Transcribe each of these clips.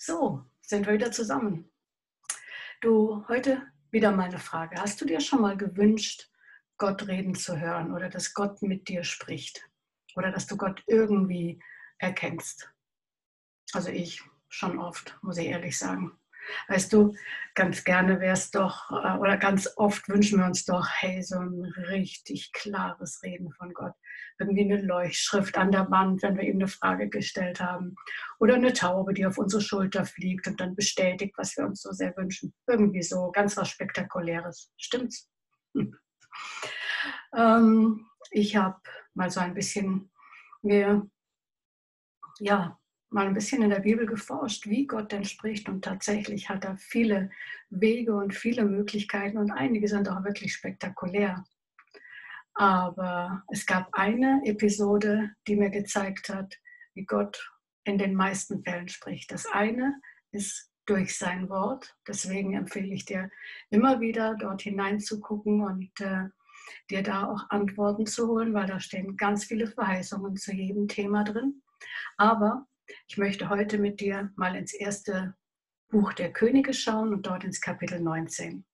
So, sind wir wieder zusammen. Du, heute wieder meine Frage. Hast du dir schon mal gewünscht, Gott reden zu hören oder dass Gott mit dir spricht oder dass du Gott irgendwie erkennst? Also ich schon oft, muss ich ehrlich sagen. Weißt du, ganz gerne wäre es doch, äh, oder ganz oft wünschen wir uns doch, hey, so ein richtig klares Reden von Gott. Irgendwie eine Leuchtschrift an der Wand, wenn wir ihm eine Frage gestellt haben. Oder eine Taube, die auf unsere Schulter fliegt und dann bestätigt, was wir uns so sehr wünschen. Irgendwie so ganz was Spektakuläres. Stimmt's? Hm. Ähm, ich habe mal so ein bisschen mir ja, mal ein bisschen in der Bibel geforscht, wie Gott denn spricht. Und tatsächlich hat er viele Wege und viele Möglichkeiten und einige sind auch wirklich spektakulär. Aber es gab eine Episode, die mir gezeigt hat, wie Gott in den meisten Fällen spricht. Das eine ist durch sein Wort. Deswegen empfehle ich dir immer wieder dort hineinzugucken und äh, dir da auch Antworten zu holen, weil da stehen ganz viele Verheißungen zu jedem Thema drin. Aber ich möchte heute mit dir mal ins erste Buch der Könige schauen und dort ins Kapitel 19.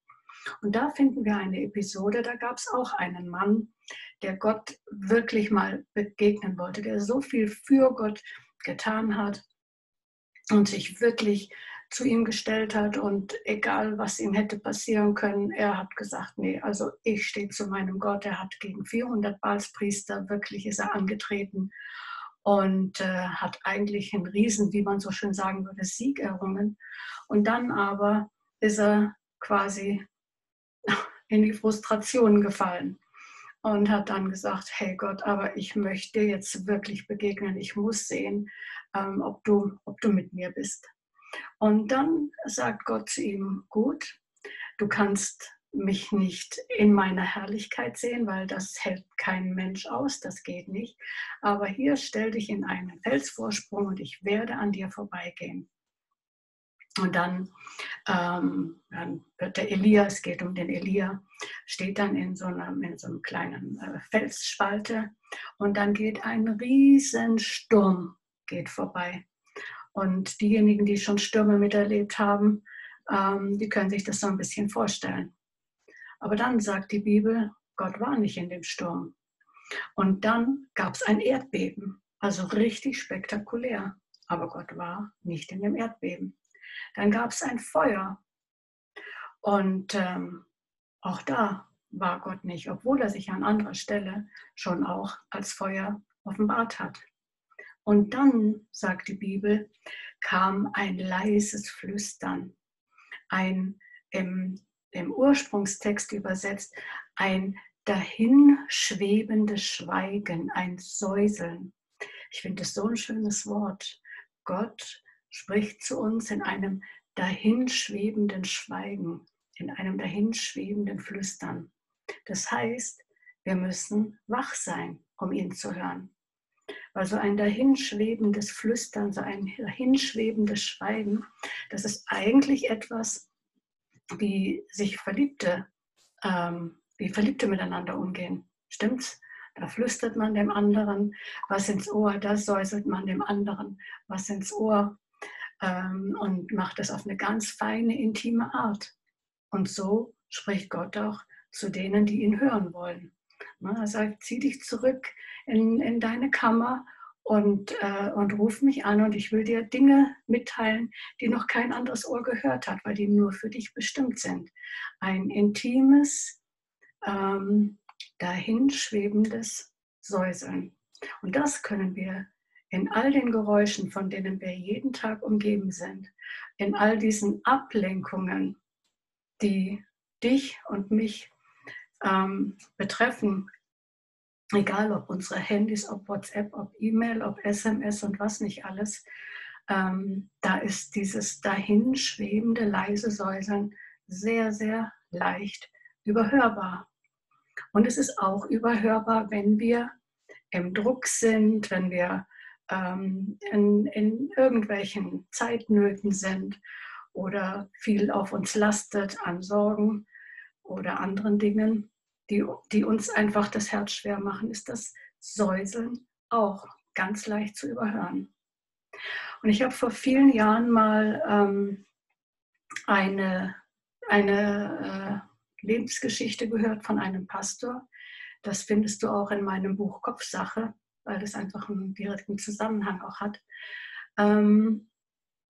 Und da finden wir eine Episode, da gab es auch einen Mann, der Gott wirklich mal begegnen wollte, der so viel für Gott getan hat und sich wirklich zu ihm gestellt hat und egal was ihm hätte passieren können, er hat gesagt, nee, also ich stehe zu meinem Gott. Er hat gegen 400 Balspriester, wirklich ist er angetreten und äh, hat eigentlich einen Riesen, wie man so schön sagen würde, Sieg errungen. Und dann aber ist er quasi in die Frustration gefallen und hat dann gesagt, hey Gott, aber ich möchte jetzt wirklich begegnen, ich muss sehen, ähm, ob, du, ob du mit mir bist. Und dann sagt Gott zu ihm, gut, du kannst mich nicht in meiner Herrlichkeit sehen, weil das hält kein Mensch aus, das geht nicht. Aber hier stell dich in einen Felsvorsprung und ich werde an dir vorbeigehen. Und dann, ähm, dann wird der Elia, es geht um den Elia, steht dann in so einem, in so einem kleinen äh, Felsspalte und dann geht ein Riesensturm geht vorbei. Und diejenigen, die schon Stürme miterlebt haben, ähm, die können sich das so ein bisschen vorstellen. Aber dann sagt die Bibel, Gott war nicht in dem Sturm. Und dann gab es ein Erdbeben, also richtig spektakulär. Aber Gott war nicht in dem Erdbeben. Dann gab es ein Feuer. Und ähm, auch da war Gott nicht, obwohl er sich an anderer Stelle schon auch als Feuer offenbart hat. Und dann, sagt die Bibel, kam ein leises Flüstern, ein im im Ursprungstext übersetzt, ein dahinschwebendes Schweigen, ein Säuseln. Ich finde es so ein schönes Wort. Gott spricht zu uns in einem dahinschwebenden Schweigen, in einem dahinschwebenden Flüstern. Das heißt, wir müssen wach sein, um ihn zu hören. Weil so ein dahinschwebendes Flüstern, so ein dahinschwebendes Schweigen, das ist eigentlich etwas, wie sich Verliebte, ähm, wie Verliebte miteinander umgehen. Stimmt's? Da flüstert man dem anderen was ins Ohr, da säuselt man dem anderen was ins Ohr ähm, und macht es auf eine ganz feine, intime Art. Und so spricht Gott auch zu denen, die ihn hören wollen. Er sagt, zieh dich zurück in, in deine Kammer und, äh, und ruf mich an und ich will dir Dinge mitteilen, die noch kein anderes Ohr gehört hat, weil die nur für dich bestimmt sind. Ein intimes, ähm, dahinschwebendes Säuseln. Und das können wir in all den Geräuschen, von denen wir jeden Tag umgeben sind, in all diesen Ablenkungen, die dich und mich ähm, betreffen, egal ob unsere Handys, ob WhatsApp, ob E-Mail, ob SMS und was nicht alles, ähm, da ist dieses dahinschwebende leise Säuseln sehr, sehr leicht überhörbar. Und es ist auch überhörbar, wenn wir im Druck sind, wenn wir ähm, in, in irgendwelchen Zeitnöten sind oder viel auf uns lastet an Sorgen oder anderen Dingen die, die uns einfach das Herz schwer machen, ist das Säuseln auch ganz leicht zu überhören. Und ich habe vor vielen Jahren mal ähm, eine, eine äh, Lebensgeschichte gehört von einem Pastor. Das findest du auch in meinem Buch Kopfsache, weil es einfach einen direkten Zusammenhang auch hat. Ähm,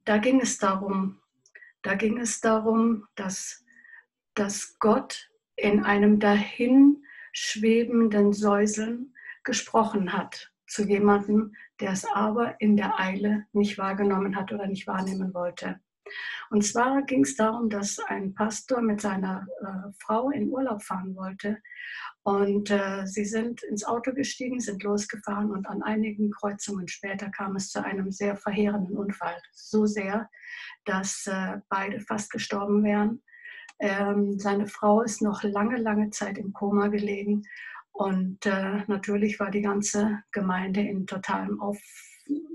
da ging es darum, da ging es darum, dass, dass Gott in einem dahin schwebenden Säuseln gesprochen hat zu jemandem, der es aber in der Eile nicht wahrgenommen hat oder nicht wahrnehmen wollte. Und zwar ging es darum, dass ein Pastor mit seiner äh, Frau in Urlaub fahren wollte. Und äh, sie sind ins Auto gestiegen, sind losgefahren und an einigen Kreuzungen später kam es zu einem sehr verheerenden Unfall. So sehr, dass äh, beide fast gestorben wären. Ähm, seine Frau ist noch lange, lange Zeit im Koma gelegen und äh, natürlich war die ganze Gemeinde in totalem Auf,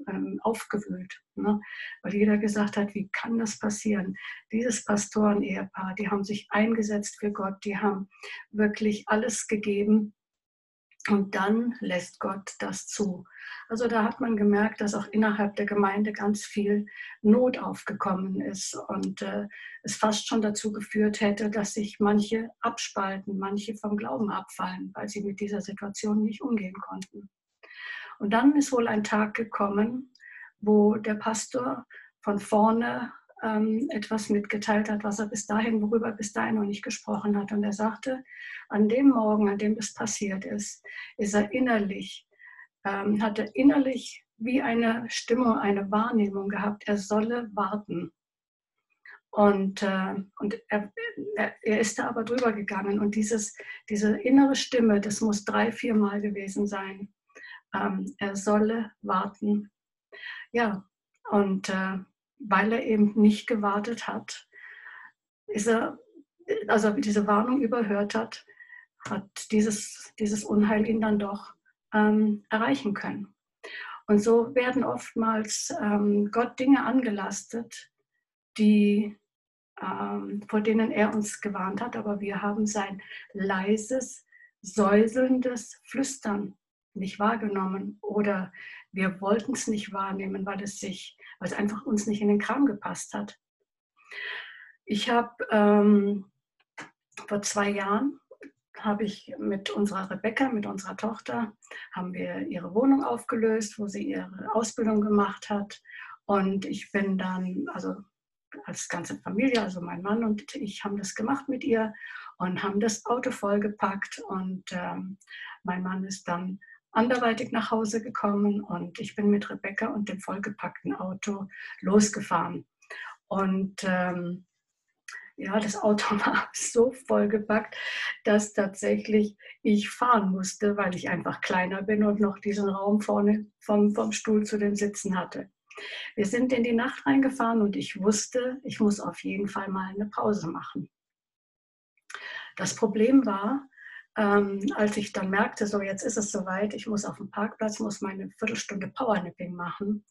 ähm, aufgewühlt, ne? weil jeder gesagt hat, wie kann das passieren? Dieses Pastoren-Ehepaar, die haben sich eingesetzt für Gott, die haben wirklich alles gegeben und dann lässt Gott das zu. Also da hat man gemerkt, dass auch innerhalb der Gemeinde ganz viel Not aufgekommen ist und äh, es fast schon dazu geführt hätte, dass sich manche abspalten, manche vom Glauben abfallen, weil sie mit dieser Situation nicht umgehen konnten. Und dann ist wohl ein Tag gekommen, wo der Pastor von vorne ähm, etwas mitgeteilt hat, was er bis dahin, worüber er bis dahin noch nicht gesprochen hat. Und er sagte, an dem Morgen, an dem das passiert ist, ist er innerlich, ähm, hat er innerlich wie eine Stimmung, eine Wahrnehmung gehabt, er solle warten. Und, äh, und er, er, ist da aber drüber gegangen. Und dieses, diese innere Stimme, das muss drei, vier Mal gewesen sein. Ähm, er solle warten. Ja, und äh, weil er eben nicht gewartet hat, ist er, also diese Warnung überhört hat, hat dieses, dieses Unheil ihn dann doch ähm, erreichen können. Und so werden oftmals ähm, Gott Dinge angelastet, die, ähm, vor denen er uns gewarnt hat, aber wir haben sein leises, säuselndes Flüstern nicht wahrgenommen oder wir wollten es nicht wahrnehmen, weil es sich, weil es einfach uns nicht in den Kram gepasst hat. Ich habe ähm, vor zwei Jahren habe ich mit unserer Rebecca, mit unserer Tochter, haben wir ihre Wohnung aufgelöst, wo sie ihre Ausbildung gemacht hat. Und ich bin dann, also als ganze Familie, also mein Mann und ich haben das gemacht mit ihr und haben das Auto vollgepackt. Und ähm, mein Mann ist dann anderweitig nach Hause gekommen und ich bin mit Rebecca und dem vollgepackten Auto losgefahren. Und ähm, ja, das Auto war so vollgepackt, dass tatsächlich ich fahren musste, weil ich einfach kleiner bin und noch diesen Raum vorne vom, vom Stuhl zu den Sitzen hatte. Wir sind in die Nacht reingefahren und ich wusste, ich muss auf jeden Fall mal eine Pause machen. Das Problem war, ähm, als ich dann merkte, so jetzt ist es soweit, ich muss auf dem Parkplatz, muss meine Viertelstunde Powernapping machen.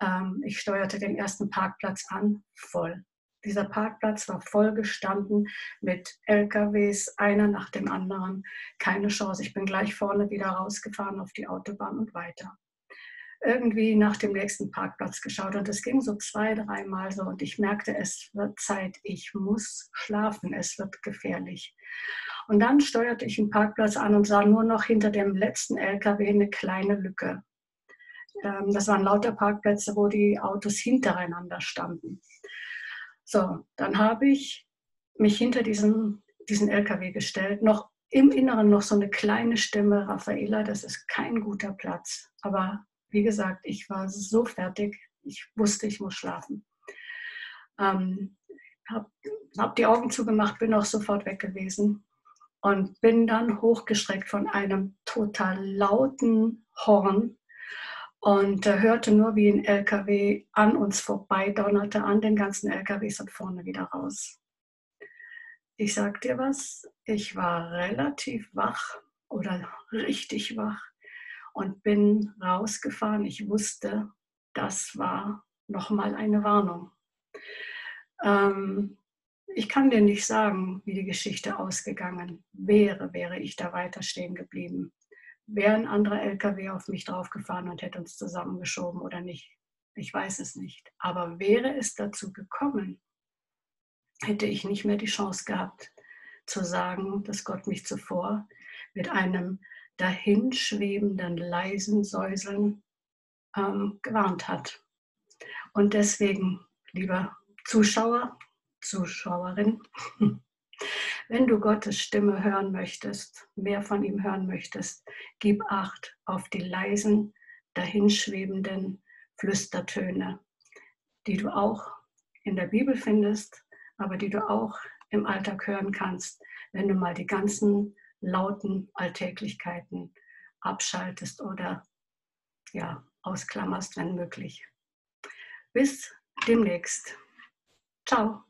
Ähm, ich steuerte den ersten Parkplatz an, voll. Dieser Parkplatz war voll gestanden mit LKWs, einer nach dem anderen. Keine Chance. Ich bin gleich vorne wieder rausgefahren auf die Autobahn und weiter irgendwie nach dem nächsten Parkplatz geschaut und es ging so zwei, dreimal so und ich merkte, es wird Zeit, ich muss schlafen, es wird gefährlich. Und dann steuerte ich einen Parkplatz an und sah nur noch hinter dem letzten LKW eine kleine Lücke. Ähm, das waren lauter Parkplätze, wo die Autos hintereinander standen. So, dann habe ich mich hinter diesen, diesen LKW gestellt, noch im Inneren noch so eine kleine Stimme, Raffaela, das ist kein guter Platz, aber wie gesagt, ich war so fertig, ich wusste, ich muss schlafen. Ähm, habe hab die Augen zugemacht, bin auch sofort weg gewesen und bin dann hochgestreckt von einem total lauten Horn und äh, hörte nur, wie ein LKW an uns vorbei donnerte, an den ganzen LKWs und vorne wieder raus. Ich sag dir was, ich war relativ wach oder richtig wach und bin rausgefahren. Ich wusste, das war nochmal eine Warnung. Ähm, ich kann dir nicht sagen, wie die Geschichte ausgegangen wäre, wäre ich da weiter stehen geblieben. Wäre ein anderer LKW auf mich draufgefahren und hätte uns zusammengeschoben oder nicht. Ich weiß es nicht. Aber wäre es dazu gekommen, hätte ich nicht mehr die Chance gehabt zu sagen, dass Gott mich zuvor mit einem dahinschwebenden, leisen Säuseln ähm, gewarnt hat. Und deswegen, lieber Zuschauer, Zuschauerin, wenn du Gottes Stimme hören möchtest, mehr von ihm hören möchtest, gib acht auf die leisen, dahinschwebenden Flüstertöne, die du auch in der Bibel findest, aber die du auch im Alltag hören kannst, wenn du mal die ganzen lauten Alltäglichkeiten abschaltest oder ja, ausklammerst, wenn möglich. Bis demnächst. Ciao.